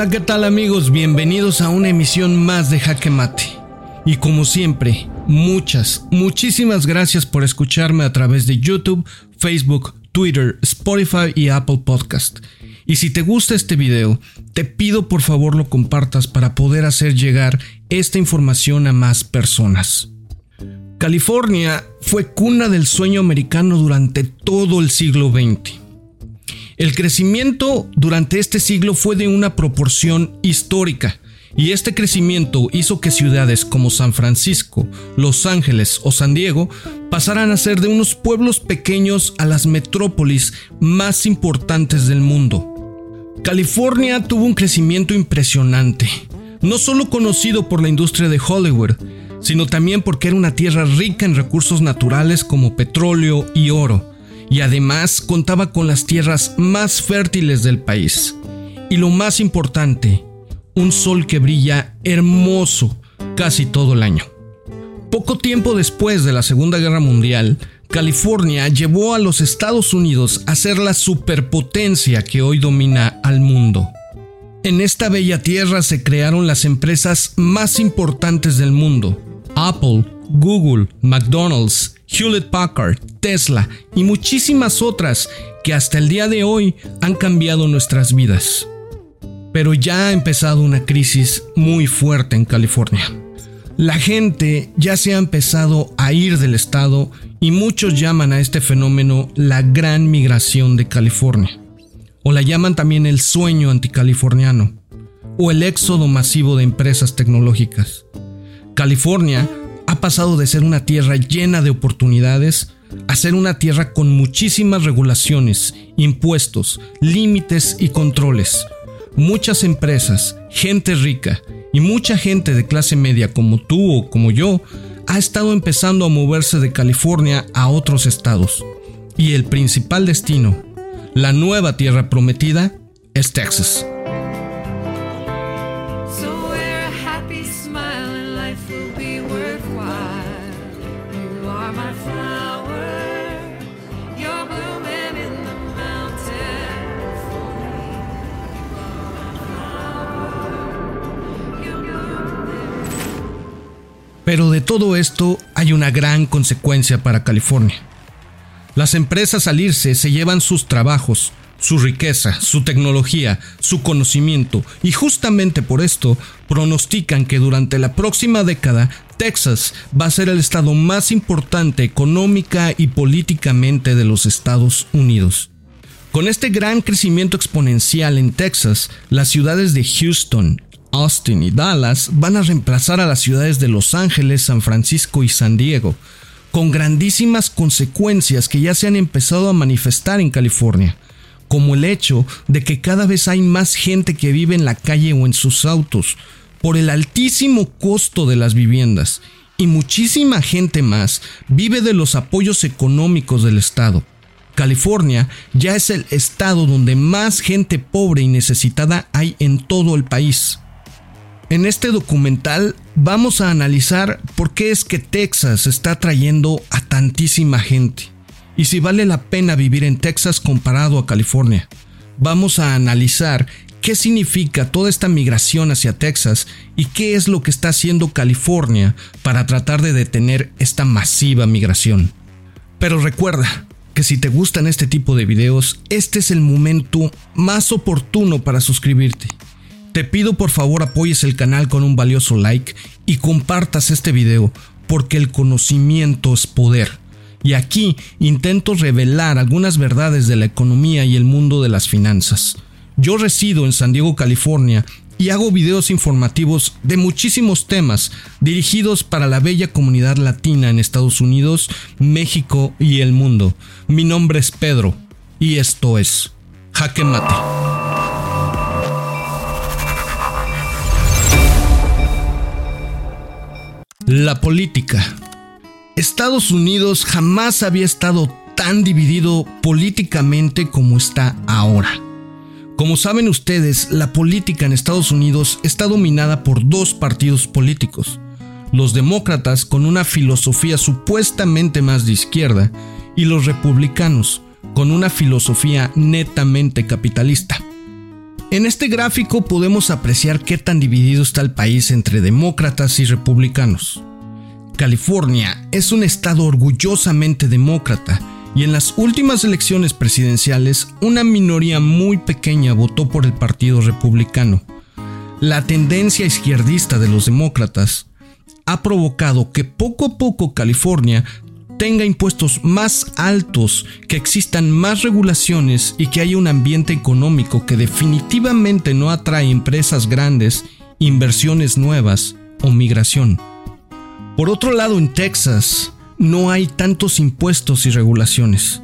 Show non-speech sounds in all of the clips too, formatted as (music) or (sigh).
Hola, ¿qué tal amigos? Bienvenidos a una emisión más de Jaque Mate. Y como siempre, muchas, muchísimas gracias por escucharme a través de YouTube, Facebook, Twitter, Spotify y Apple Podcast. Y si te gusta este video, te pido por favor lo compartas para poder hacer llegar esta información a más personas. California fue cuna del sueño americano durante todo el siglo XX. El crecimiento durante este siglo fue de una proporción histórica, y este crecimiento hizo que ciudades como San Francisco, Los Ángeles o San Diego pasaran a ser de unos pueblos pequeños a las metrópolis más importantes del mundo. California tuvo un crecimiento impresionante, no solo conocido por la industria de Hollywood, sino también porque era una tierra rica en recursos naturales como petróleo y oro y además contaba con las tierras más fértiles del país. Y lo más importante, un sol que brilla hermoso casi todo el año. Poco tiempo después de la Segunda Guerra Mundial, California llevó a los Estados Unidos a ser la superpotencia que hoy domina al mundo. En esta bella tierra se crearon las empresas más importantes del mundo, Apple, Google, McDonald's, Hewlett Packard, Tesla y muchísimas otras que hasta el día de hoy han cambiado nuestras vidas. Pero ya ha empezado una crisis muy fuerte en California. La gente ya se ha empezado a ir del estado y muchos llaman a este fenómeno la gran migración de California. O la llaman también el sueño anticaliforniano o el éxodo masivo de empresas tecnológicas. California ha pasado de ser una tierra llena de oportunidades a ser una tierra con muchísimas regulaciones, impuestos, límites y controles. Muchas empresas, gente rica y mucha gente de clase media como tú o como yo ha estado empezando a moverse de California a otros estados. Y el principal destino, la nueva tierra prometida, es Texas. Pero de todo esto hay una gran consecuencia para California. Las empresas al irse se llevan sus trabajos, su riqueza, su tecnología, su conocimiento y justamente por esto pronostican que durante la próxima década Texas va a ser el estado más importante económica y políticamente de los Estados Unidos. Con este gran crecimiento exponencial en Texas, las ciudades de Houston, Austin y Dallas van a reemplazar a las ciudades de Los Ángeles, San Francisco y San Diego, con grandísimas consecuencias que ya se han empezado a manifestar en California, como el hecho de que cada vez hay más gente que vive en la calle o en sus autos, por el altísimo costo de las viviendas, y muchísima gente más vive de los apoyos económicos del Estado. California ya es el estado donde más gente pobre y necesitada hay en todo el país. En este documental vamos a analizar por qué es que Texas está atrayendo a tantísima gente y si vale la pena vivir en Texas comparado a California. Vamos a analizar qué significa toda esta migración hacia Texas y qué es lo que está haciendo California para tratar de detener esta masiva migración. Pero recuerda que si te gustan este tipo de videos, este es el momento más oportuno para suscribirte. Te pido por favor apoyes el canal con un valioso like y compartas este video porque el conocimiento es poder. Y aquí intento revelar algunas verdades de la economía y el mundo de las finanzas. Yo resido en San Diego, California y hago videos informativos de muchísimos temas dirigidos para la bella comunidad latina en Estados Unidos, México y el mundo. Mi nombre es Pedro y esto es Jaque Mate. La política. Estados Unidos jamás había estado tan dividido políticamente como está ahora. Como saben ustedes, la política en Estados Unidos está dominada por dos partidos políticos. Los demócratas con una filosofía supuestamente más de izquierda y los republicanos con una filosofía netamente capitalista. En este gráfico podemos apreciar qué tan dividido está el país entre demócratas y republicanos. California es un estado orgullosamente demócrata y en las últimas elecciones presidenciales una minoría muy pequeña votó por el Partido Republicano. La tendencia izquierdista de los demócratas ha provocado que poco a poco California tenga impuestos más altos, que existan más regulaciones y que haya un ambiente económico que definitivamente no atrae empresas grandes, inversiones nuevas o migración. Por otro lado, en Texas no hay tantos impuestos y regulaciones.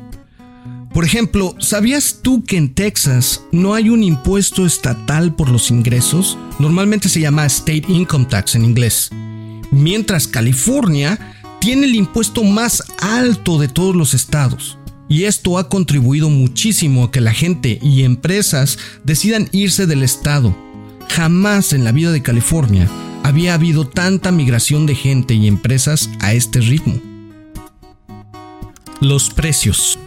Por ejemplo, ¿sabías tú que en Texas no hay un impuesto estatal por los ingresos? Normalmente se llama State Income Tax en inglés. Mientras California tiene el impuesto más alto de todos los estados. Y esto ha contribuido muchísimo a que la gente y empresas decidan irse del estado. Jamás en la vida de California había habido tanta migración de gente y empresas a este ritmo. Los precios.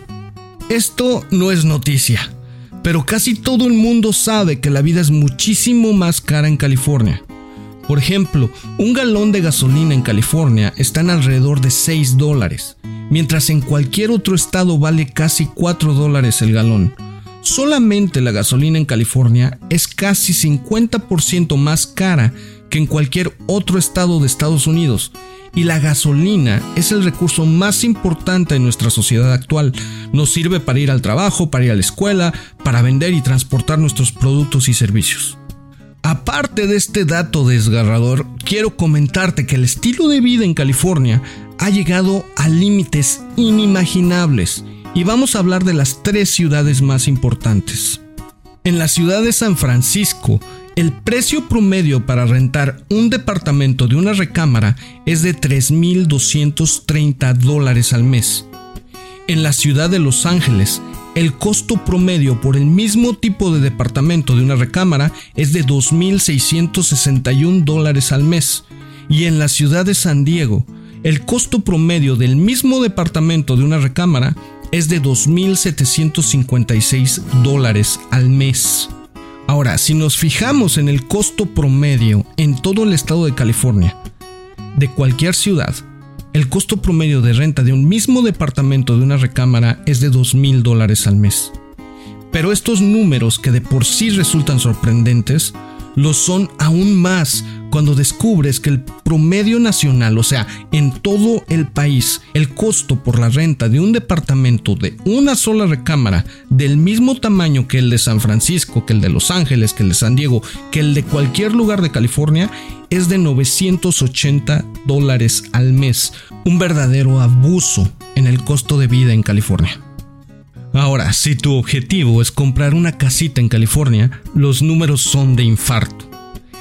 Esto no es noticia, pero casi todo el mundo sabe que la vida es muchísimo más cara en California. Por ejemplo, un galón de gasolina en California está en alrededor de 6 dólares, mientras en cualquier otro estado vale casi 4 dólares el galón. Solamente la gasolina en California es casi 50% más cara que en cualquier otro estado de Estados Unidos, y la gasolina es el recurso más importante en nuestra sociedad actual. Nos sirve para ir al trabajo, para ir a la escuela, para vender y transportar nuestros productos y servicios. Aparte de este dato desgarrador, quiero comentarte que el estilo de vida en California ha llegado a límites inimaginables y vamos a hablar de las tres ciudades más importantes. En la ciudad de San Francisco, el precio promedio para rentar un departamento de una recámara es de 3.230 dólares al mes. En la ciudad de Los Ángeles, el costo promedio por el mismo tipo de departamento de una recámara es de 2.661 dólares al mes. Y en la ciudad de San Diego, el costo promedio del mismo departamento de una recámara es de 2.756 dólares al mes. Ahora, si nos fijamos en el costo promedio en todo el estado de California, de cualquier ciudad, el costo promedio de renta de un mismo departamento de una recámara es de 2 mil dólares al mes. Pero estos números que de por sí resultan sorprendentes, lo son aún más cuando descubres que el promedio nacional, o sea, en todo el país, el costo por la renta de un departamento de una sola recámara del mismo tamaño que el de San Francisco, que el de Los Ángeles, que el de San Diego, que el de cualquier lugar de California, es de 980 dólares al mes, un verdadero abuso en el costo de vida en California. Ahora, si tu objetivo es comprar una casita en California, los números son de infarto.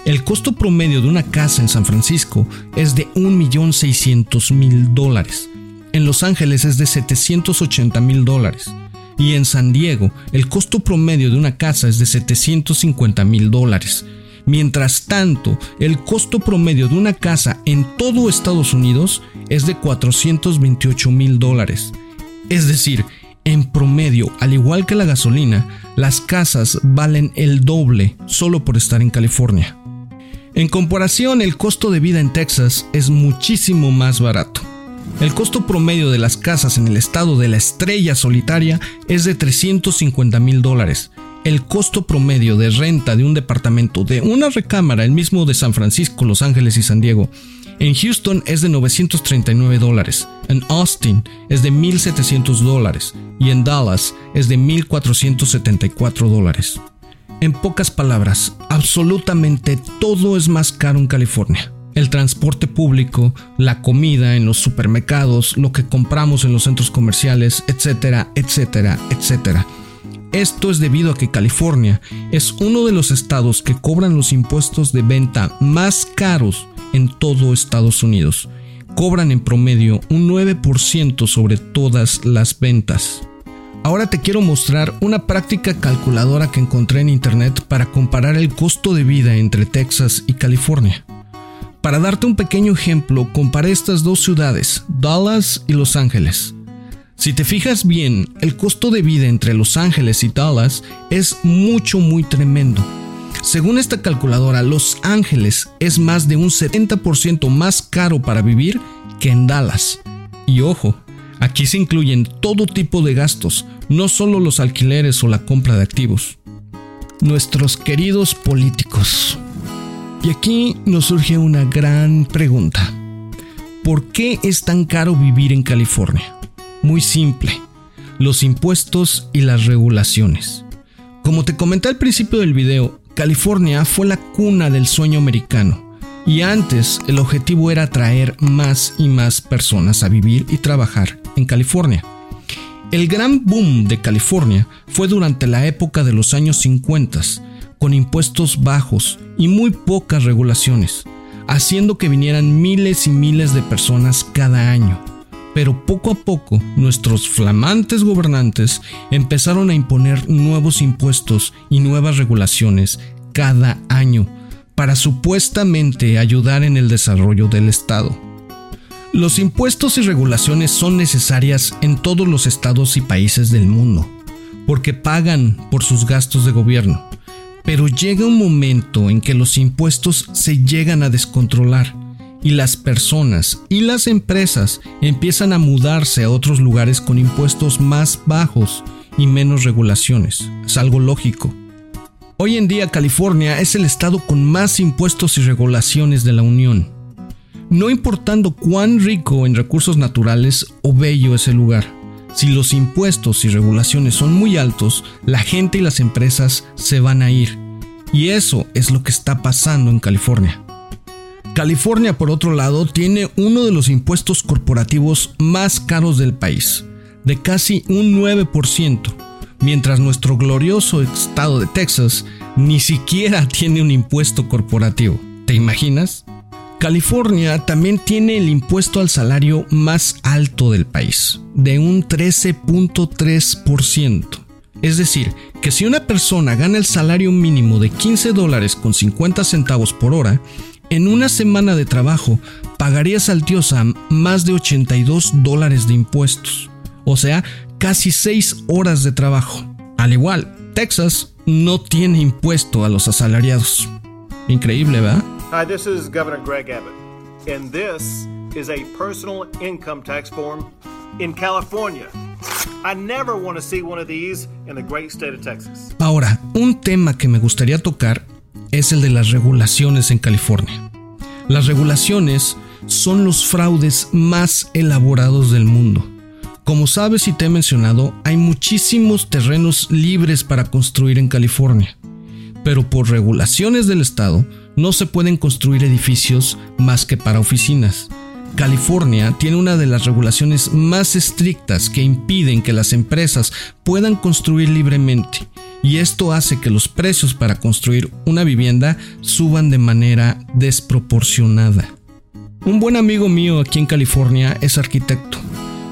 El costo promedio de una casa en San Francisco es de 1.600.000 dólares. En Los Ángeles es de 780.000 dólares. Y en San Diego, el costo promedio de una casa es de 750.000 dólares. Mientras tanto, el costo promedio de una casa en todo Estados Unidos es de 428 mil dólares. Es decir, en promedio, al igual que la gasolina, las casas valen el doble solo por estar en California. En comparación, el costo de vida en Texas es muchísimo más barato. El costo promedio de las casas en el estado de la estrella solitaria es de 350 mil dólares. El costo promedio de renta de un departamento de una recámara, el mismo de San Francisco, Los Ángeles y San Diego, en Houston es de 939 dólares, en Austin es de 1.700 dólares y en Dallas es de 1.474 dólares. En pocas palabras, absolutamente todo es más caro en California. El transporte público, la comida en los supermercados, lo que compramos en los centros comerciales, etcétera, etcétera, etcétera. Esto es debido a que California es uno de los estados que cobran los impuestos de venta más caros en todo Estados Unidos. Cobran en promedio un 9% sobre todas las ventas. Ahora te quiero mostrar una práctica calculadora que encontré en internet para comparar el costo de vida entre Texas y California. Para darte un pequeño ejemplo, comparé estas dos ciudades, Dallas y Los Ángeles. Si te fijas bien, el costo de vida entre Los Ángeles y Dallas es mucho muy tremendo. Según esta calculadora, Los Ángeles es más de un 70% más caro para vivir que en Dallas. Y ojo, aquí se incluyen todo tipo de gastos, no solo los alquileres o la compra de activos. Nuestros queridos políticos. Y aquí nos surge una gran pregunta. ¿Por qué es tan caro vivir en California? Muy simple. Los impuestos y las regulaciones. Como te comenté al principio del video, California fue la cuna del sueño americano. Y antes el objetivo era atraer más y más personas a vivir y trabajar en California. El gran boom de California fue durante la época de los años 50, con impuestos bajos y muy pocas regulaciones, haciendo que vinieran miles y miles de personas cada año. Pero poco a poco nuestros flamantes gobernantes empezaron a imponer nuevos impuestos y nuevas regulaciones cada año para supuestamente ayudar en el desarrollo del Estado. Los impuestos y regulaciones son necesarias en todos los estados y países del mundo, porque pagan por sus gastos de gobierno pero llega un momento en que los impuestos se llegan a descontrolar y las personas y las empresas empiezan a mudarse a otros lugares con impuestos más bajos y menos regulaciones. Es algo lógico. Hoy en día California es el estado con más impuestos y regulaciones de la Unión. No importando cuán rico en recursos naturales o bello es el lugar. Si los impuestos y regulaciones son muy altos, la gente y las empresas se van a ir. Y eso es lo que está pasando en California. California, por otro lado, tiene uno de los impuestos corporativos más caros del país, de casi un 9%, mientras nuestro glorioso estado de Texas ni siquiera (laughs) tiene un impuesto corporativo. ¿Te imaginas? California también tiene el impuesto al salario más alto del país, de un 13.3%. Es decir, que si una persona gana el salario mínimo de 15 dólares con 50 centavos por hora, en una semana de trabajo pagaría Saltiosa más de 82 dólares de impuestos, o sea, casi 6 horas de trabajo. Al igual, Texas no tiene impuesto a los asalariados. Increíble, ¿verdad? Hi, this is Governor Greg Abbott, and this is a personal income tax form in California. I never want to see one of these in the great state of Texas. Ahora, un tema que me gustaría tocar es el de las regulaciones en California. Las regulaciones son los fraudes más elaborados del mundo. Como sabes y te he mencionado, hay muchísimos terrenos libres para construir en California, pero por regulaciones del Estado no se pueden construir edificios más que para oficinas. California tiene una de las regulaciones más estrictas que impiden que las empresas puedan construir libremente y esto hace que los precios para construir una vivienda suban de manera desproporcionada. Un buen amigo mío aquí en California es arquitecto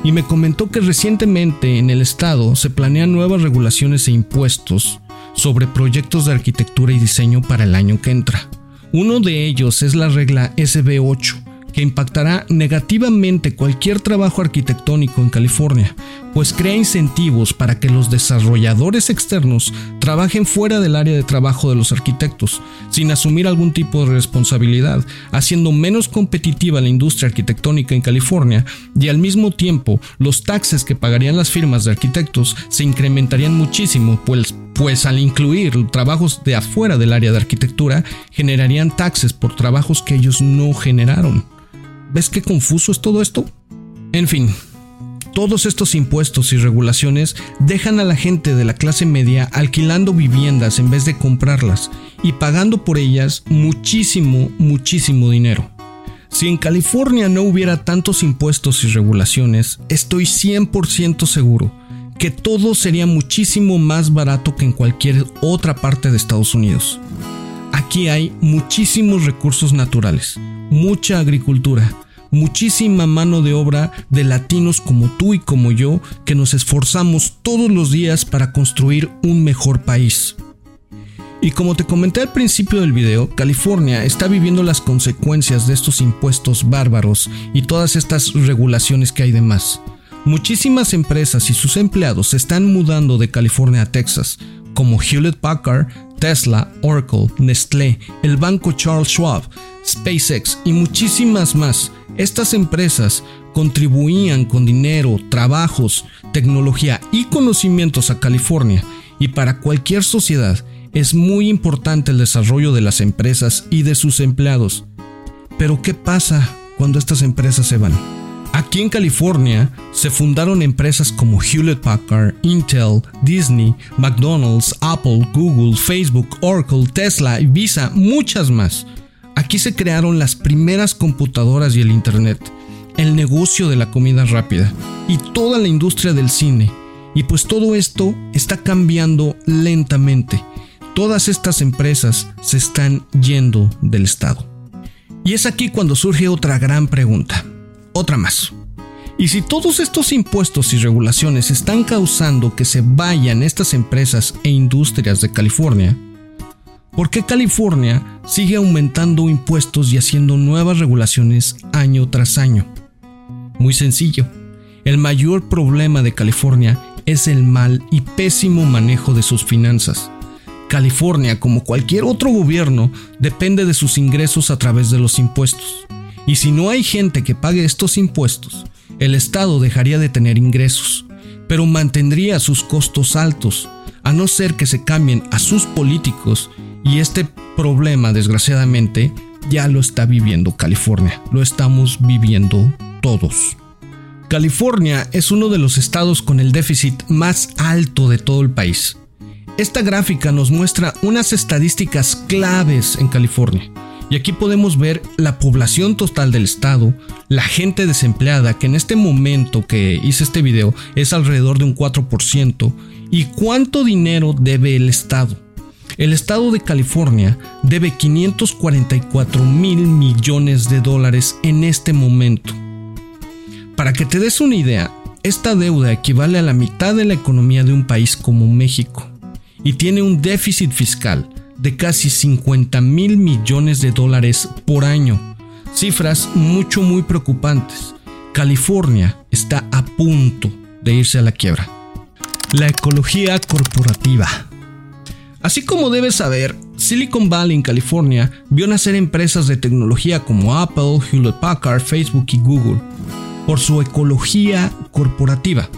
y me comentó que recientemente en el estado se planean nuevas regulaciones e impuestos sobre proyectos de arquitectura y diseño para el año que entra. Uno de ellos es la regla SB8, que impactará negativamente cualquier trabajo arquitectónico en California, pues crea incentivos para que los desarrolladores externos trabajen fuera del área de trabajo de los arquitectos, sin asumir algún tipo de responsabilidad, haciendo menos competitiva la industria arquitectónica en California y al mismo tiempo los taxes que pagarían las firmas de arquitectos se incrementarían muchísimo, pues pues al incluir trabajos de afuera del área de arquitectura, generarían taxes por trabajos que ellos no generaron. ¿Ves qué confuso es todo esto? En fin, todos estos impuestos y regulaciones dejan a la gente de la clase media alquilando viviendas en vez de comprarlas y pagando por ellas muchísimo, muchísimo dinero. Si en California no hubiera tantos impuestos y regulaciones, estoy 100% seguro que todo sería muchísimo más barato que en cualquier otra parte de Estados Unidos. Aquí hay muchísimos recursos naturales, mucha agricultura, muchísima mano de obra de latinos como tú y como yo que nos esforzamos todos los días para construir un mejor país. Y como te comenté al principio del video, California está viviendo las consecuencias de estos impuestos bárbaros y todas estas regulaciones que hay de más muchísimas empresas y sus empleados se están mudando de California a Texas, como Hewlett Packard, Tesla, Oracle, Nestlé, el banco Charles Schwab, SpaceX y muchísimas más. Estas empresas contribuían con dinero, trabajos, tecnología y conocimientos a California y para cualquier sociedad es muy importante el desarrollo de las empresas y de sus empleados. Pero ¿qué pasa cuando estas empresas se van? Aquí en California se fundaron empresas como Hewlett Packard, Intel, Disney, McDonald's, Apple, Google, Facebook, Oracle, Tesla, Visa, muchas más. Aquí se crearon las primeras computadoras y el Internet, el negocio de la comida rápida y toda la industria del cine. Y pues todo esto está cambiando lentamente. Todas estas empresas se están yendo del Estado. Y es aquí cuando surge otra gran pregunta otra más. Y si todos estos impuestos y regulaciones están causando que se vayan estas empresas e industrias de California, ¿por qué California sigue aumentando impuestos y haciendo nuevas regulaciones año tras año? Muy sencillo. El mayor problema de California es el mal y pésimo manejo de sus finanzas. California, como cualquier otro gobierno, depende de sus ingresos a través de los impuestos. Y si no hay gente que pague estos impuestos, el Estado dejaría de tener ingresos, pero mantendría sus costos altos, a no ser que se cambien a sus políticos y este problema, desgraciadamente, ya lo está viviendo California, lo estamos viviendo todos. California es uno de los estados con el déficit más alto de todo el país. Esta gráfica nos muestra unas estadísticas claves en California. Y aquí podemos ver la población total del estado, la gente desempleada, que en este momento que hice este video es alrededor de un 4%, y cuánto dinero debe el estado. El estado de California debe 544 mil millones de dólares en este momento. Para que te des una idea, esta deuda equivale a la mitad de la economía de un país como México y tiene un déficit fiscal de casi 50 mil millones de dólares por año. Cifras mucho muy preocupantes. California está a punto de irse a la quiebra. La ecología corporativa. Así como debes saber, Silicon Valley en California vio nacer empresas de tecnología como Apple, Hewlett Packard, Facebook y Google por su ecología corporativa.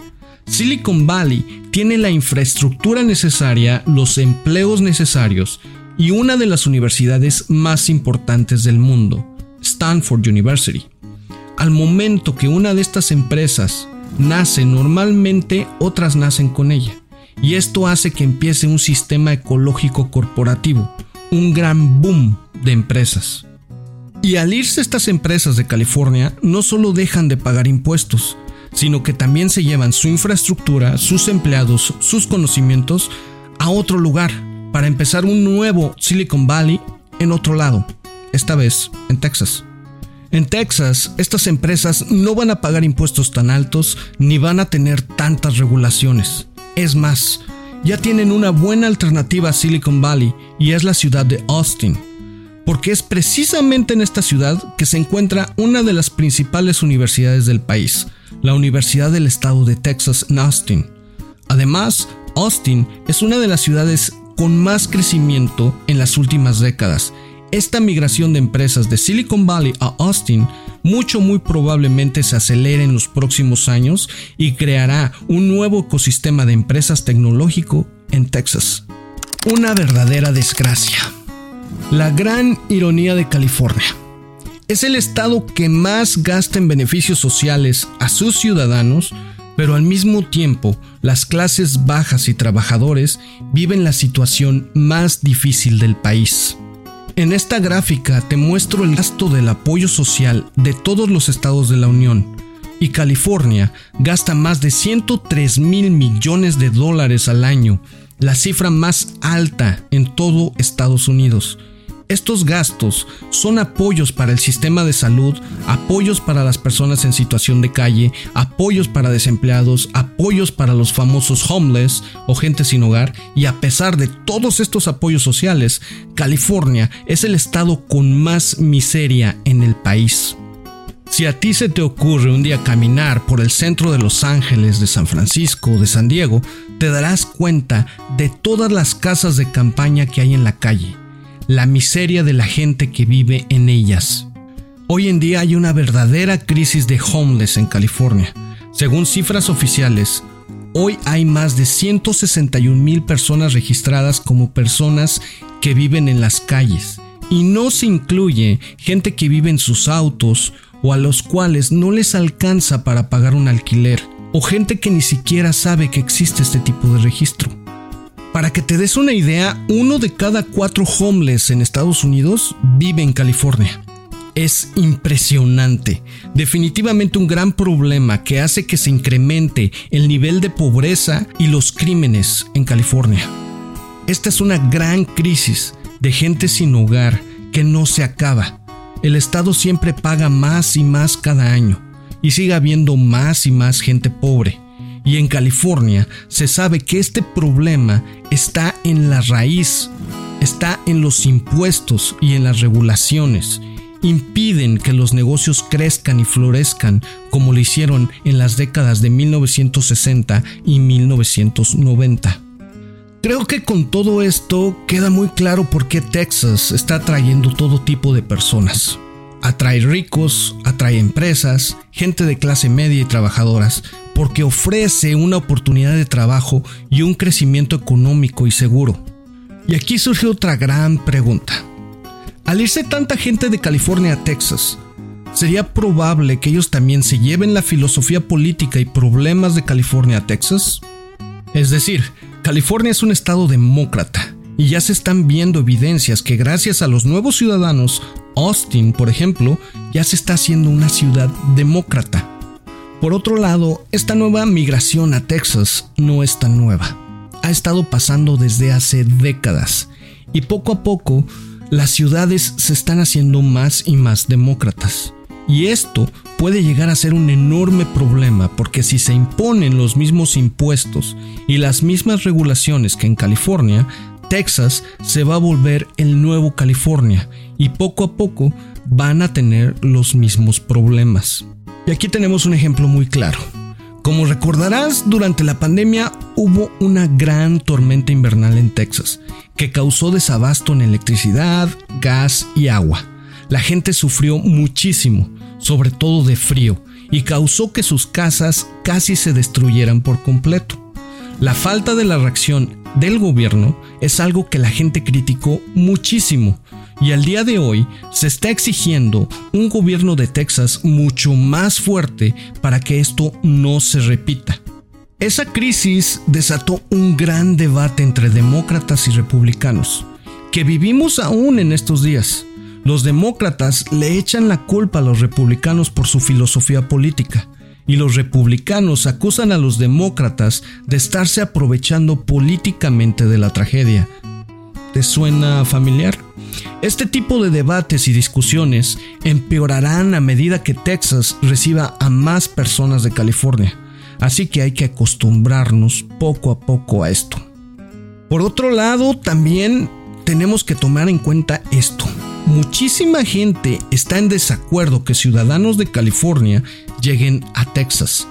Silicon Valley tiene la infraestructura necesaria, los empleos necesarios y una de las universidades más importantes del mundo, Stanford University. Al momento que una de estas empresas nace, normalmente otras nacen con ella. Y esto hace que empiece un sistema ecológico corporativo, un gran boom de empresas. Y al irse estas empresas de California, no solo dejan de pagar impuestos, sino que también se llevan su infraestructura, sus empleados, sus conocimientos a otro lugar para empezar un nuevo Silicon Valley en otro lado, esta vez en Texas. En Texas, estas empresas no van a pagar impuestos tan altos ni van a tener tantas regulaciones. Es más, ya tienen una buena alternativa a Silicon Valley y es la ciudad de Austin, porque es precisamente en esta ciudad que se encuentra una de las principales universidades del país, la Universidad del Estado de Texas en Austin. Además, Austin es una de las ciudades con más crecimiento en las últimas décadas. Esta migración de empresas de Silicon Valley a Austin mucho muy probablemente se acelere en los próximos años y creará un nuevo ecosistema de empresas tecnológico en Texas. Una verdadera desgracia. La gran ironía de California. Es el estado que más gasta en beneficios sociales a sus ciudadanos, pero al mismo tiempo las clases bajas y trabajadores viven la situación más difícil del país. En esta gráfica te muestro el gasto del apoyo social de todos los estados de la Unión, y California gasta más de 103 mil millones de dólares al año, la cifra más alta en todo Estados Unidos. Estos gastos son apoyos para el sistema de salud, apoyos para las personas en situación de calle, apoyos para desempleados, apoyos para los famosos homeless o gente sin hogar, y a pesar de todos estos apoyos sociales, California es el estado con más miseria en el país. Si a ti se te ocurre un día caminar por el centro de Los Ángeles, de San Francisco, de San Diego, te darás cuenta de todas las casas de campaña que hay en la calle, la miseria de la gente que vive en ellas. Hoy en día hay una verdadera crisis de homeless en California. Según cifras oficiales, hoy hay más de 161 mil personas registradas como personas que viven en las calles. Y no se incluye gente que vive en sus autos o a los cuales no les alcanza para pagar un alquiler, o gente que ni siquiera sabe que existe este tipo de registro. Para que te des una idea, uno de cada cuatro homeless en Estados Unidos vive en California. Es impresionante, definitivamente un gran problema que hace que se incremente el nivel de pobreza y los crímenes en California. Esta es una gran crisis de gente sin hogar que no se acaba el Estado siempre paga más y más cada año y sigue habiendo más y más gente pobre. Y en California se sabe que este problema está en la raíz, está en los impuestos y en las regulaciones. Impiden que los negocios crezcan y florezcan como lo hicieron en las décadas de 1960 y 1990. Creo que con todo esto queda muy claro por qué Texas está atrayendo todo tipo de personas. Atrae ricos, atrae empresas, gente de clase media y trabajadoras, porque ofrece una oportunidad de trabajo y un crecimiento económico y seguro. Y aquí surge otra gran pregunta. Al irse tanta gente de California a Texas, ¿sería probable que ellos también se lleven la filosofía política y problemas de California a Texas? Es decir, California es un estado demócrata y ya se están viendo evidencias que gracias a los nuevos ciudadanos, Austin, por ejemplo, ya se está haciendo una ciudad demócrata. Por otro lado, esta nueva migración a Texas no es tan nueva. Ha estado pasando desde hace décadas y poco a poco las ciudades se están haciendo más y más demócratas. Y esto puede llegar a ser un enorme problema porque si se imponen los mismos impuestos y las mismas regulaciones que en California, Texas se va a volver el nuevo California y poco a poco van a tener los mismos problemas. Y aquí tenemos un ejemplo muy claro. Como recordarás, durante la pandemia hubo una gran tormenta invernal en Texas que causó desabasto en electricidad, gas y agua. La gente sufrió muchísimo sobre todo de frío, y causó que sus casas casi se destruyeran por completo. La falta de la reacción del gobierno es algo que la gente criticó muchísimo y al día de hoy se está exigiendo un gobierno de Texas mucho más fuerte para que esto no se repita. Esa crisis desató un gran debate entre demócratas y republicanos, que vivimos aún en estos días. Los demócratas le echan la culpa a los republicanos por su filosofía política, y los republicanos acusan a los demócratas de estarse aprovechando políticamente de la tragedia. ¿Te suena familiar? Este tipo de debates y discusiones empeorarán a medida que Texas reciba a más personas de California, así que hay que acostumbrarnos poco a poco a esto. Por otro lado, también tenemos que tomar en cuenta esto muchísima gente está en desacuerdo que ciudadanos de California lleguen a Texas.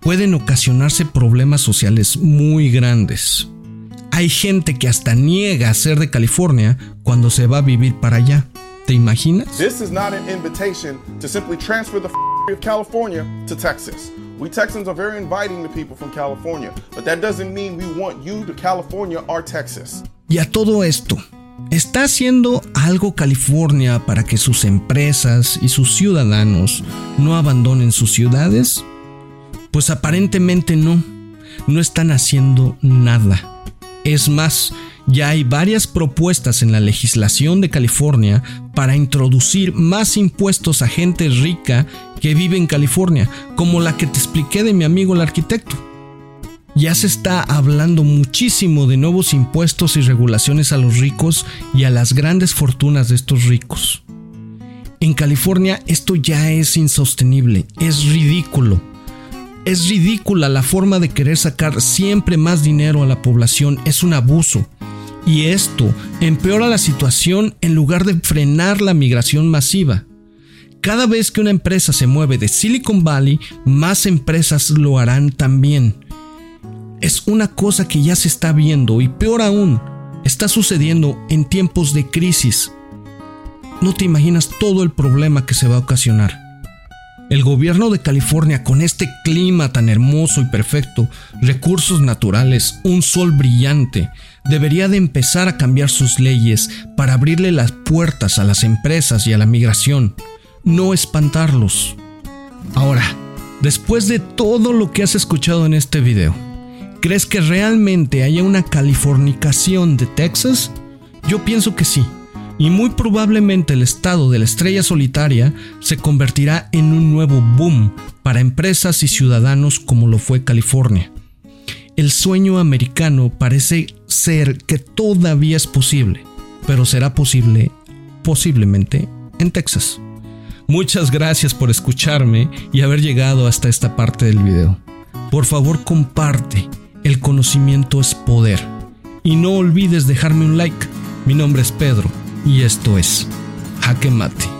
Pueden ocasionarse problemas sociales muy grandes. Hay gente que hasta niega ser de California cuando se va a vivir para allá. ¿Te imaginas? This is not an invitation to simply transfer the of California to Texas. We Texans are very inviting to people from California, but that doesn't mean we want you to California or Texas. Y a todo esto, ¿Está haciendo algo California para que sus empresas y sus ciudadanos no abandonen sus ciudades? Pues aparentemente no, no están haciendo nada. Es más, ya hay varias propuestas en la legislación de California para introducir más impuestos a gente rica que vive en California, como la que te expliqué de mi amigo el arquitecto. Ya se está hablando muchísimo de nuevos impuestos y regulaciones a los ricos y a las grandes fortunas de estos ricos. En California esto ya es insostenible, es ridículo. Es ridícula la forma de querer sacar siempre más dinero a la población, es un abuso. Y esto empeora la situación en lugar de frenar la migración masiva. Cada vez que una empresa se mueve de Silicon Valley, más empresas lo harán también. Es una cosa que ya se está viendo y peor aún, está sucediendo en tiempos de crisis. No te imaginas todo el problema que se va a ocasionar. El gobierno de California, con este clima tan hermoso y perfecto, recursos naturales, un sol brillante, debería de empezar a cambiar sus leyes para abrirle las puertas a las empresas y a la migración, no espantarlos. Ahora, después de todo lo que has escuchado en este video, ¿crees que realmente haya una californicación de Texas? Yo pienso que sí y muy probablemente el estado de la estrella solitaria se convertirá en un nuevo boom para empresas y ciudadanos como lo fue California. El sueño americano parece ser que todavía es posible, pero será posible posiblemente en Texas. Muchas gracias por escucharme y haber llegado hasta esta parte del video. Por favor comparte, el conocimiento es poder. Y no olvides dejarme un like. Mi nombre es Pedro y esto es Jaque.